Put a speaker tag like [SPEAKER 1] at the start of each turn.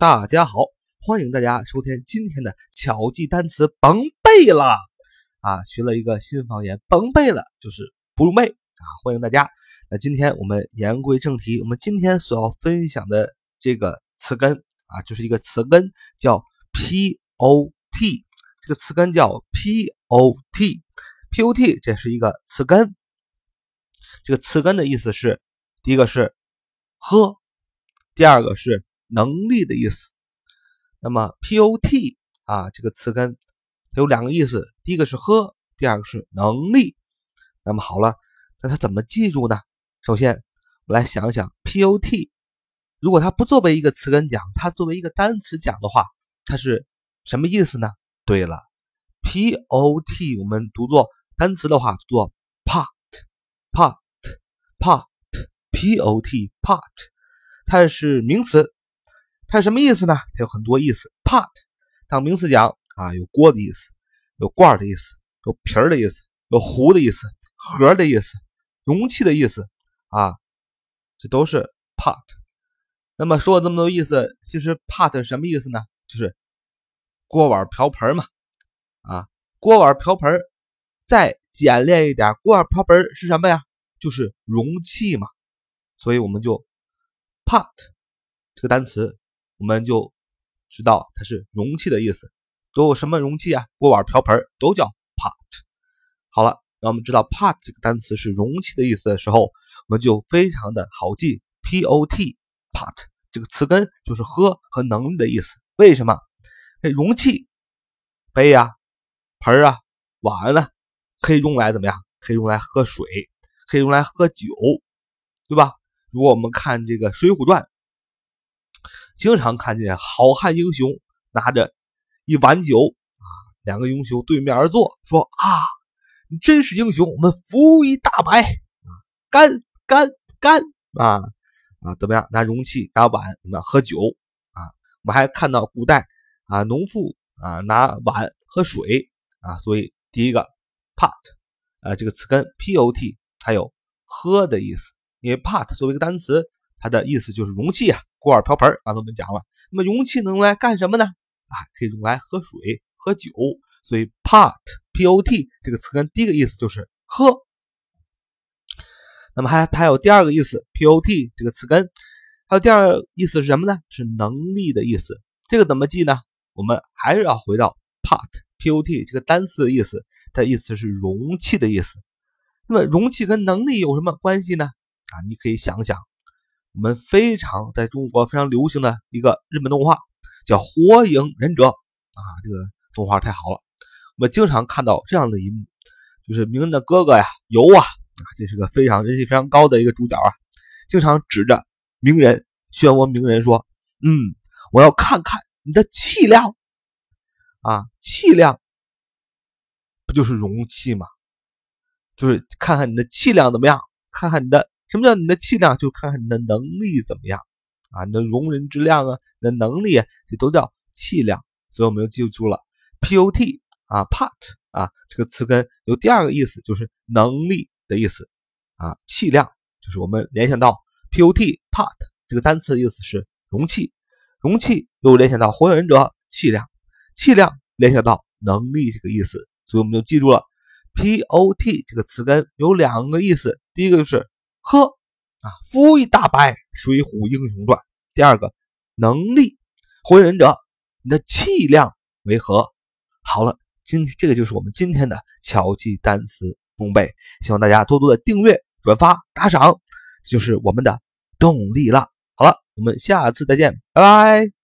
[SPEAKER 1] 大家好，欢迎大家收听今天的巧记单词甭背了啊！学了一个新方言，甭背了就是不用背啊！欢迎大家。那今天我们言归正题，我们今天所要分享的这个词根啊，就是一个词根叫 p o t，这个词根叫 p o t，p o t 这是一个词根。这个词根的意思是，第一个是喝，第二个是能力的意思。那么 P O T 啊这个词根它有两个意思，第一个是喝，第二个是能力。那么好了，那它怎么记住呢？首先，我们来想想 P O T，如果它不作为一个词根讲，它作为一个单词讲的话，它是什么意思呢？对了，P O T 我们读作单词的话，读作 pot，pot。pot，p o t pot，它是名词，它是什么意思呢？它有很多意思。pot 当名词讲啊，有锅的意思，有罐的意思，有瓶的意思，有壶的意思，盒的意思，容器的意思啊，这都是 pot。那么说了这么多意思，其实 pot 是什么意思呢？就是锅碗瓢盆嘛，啊，锅碗瓢盆。再简练一点，锅碗瓢盆是什么呀？就是容器嘛，所以我们就 pot 这个单词，我们就知道它是容器的意思。都有什么容器啊？锅碗瓢盆都叫 pot。好了，那我们知道 pot 这个单词是容器的意思的时候，我们就非常的好记。pot pot 这个词根就是喝和能力的意思。为什么？那容器杯啊、盆啊、碗啊，可以用来怎么样？可以用来喝水。可以用来喝酒，对吧？如果我们看这个《水浒传》，经常看见好汉英雄拿着一碗酒啊，两个英雄对面而坐，说啊，你真是英雄，我们扶一大白啊，干干干啊啊，怎么样？拿容器拿碗怎么样喝酒啊？我们还看到古代啊，农妇啊拿碗喝水啊，所以第一个 pot 啊这个词根 p o t。它有喝的意思，因为 pot 作为一个单词，它的意思就是容器啊，锅碗瓢盆。刚才我们讲了，那么容器能用来干什么呢？啊，可以用来喝水、喝酒。所以 pot p o t 这个词根第一个意思就是喝。那么还它有第二个意思，p o t 这个词根还有第二个意思是什么呢？是能力的意思。这个怎么记呢？我们还是要回到 pot p o t 这个单词的意思，它意思是容器的意思。那么容器跟能力有什么关系呢？啊，你可以想想，我们非常在中国非常流行的一个日本动画叫《火影忍者》啊，这个动画太好了。我们经常看到这样的一幕，就是鸣人的哥哥呀，游啊，啊，这是个非常人气非常高的一个主角啊，经常指着鸣人漩涡鸣人说：“嗯，我要看看你的气量啊，气量不就是容器吗？”就是看看你的气量怎么样，看看你的什么叫你的气量，就看看你的能力怎么样啊，你的容人之量啊，你的能力，这都叫气量。所以我们就记住了 P O T 啊，pot 啊这个词根有第二个意思，就是能力的意思啊，气量就是我们联想到 P O T pot 这个单词的意思是容器，容器又联想到火影忍者气量，气量联想到能力这个意思，所以我们就记住了。pot 这个词根有两个意思，第一个就是呵啊，夫一大白，《水浒英雄传》；第二个能力，火影忍者，你的气量为何？好了，今这个就是我们今天的巧记单词功背，希望大家多多的订阅、转发、打赏，就是我们的动力了。好了，我们下次再见，拜拜。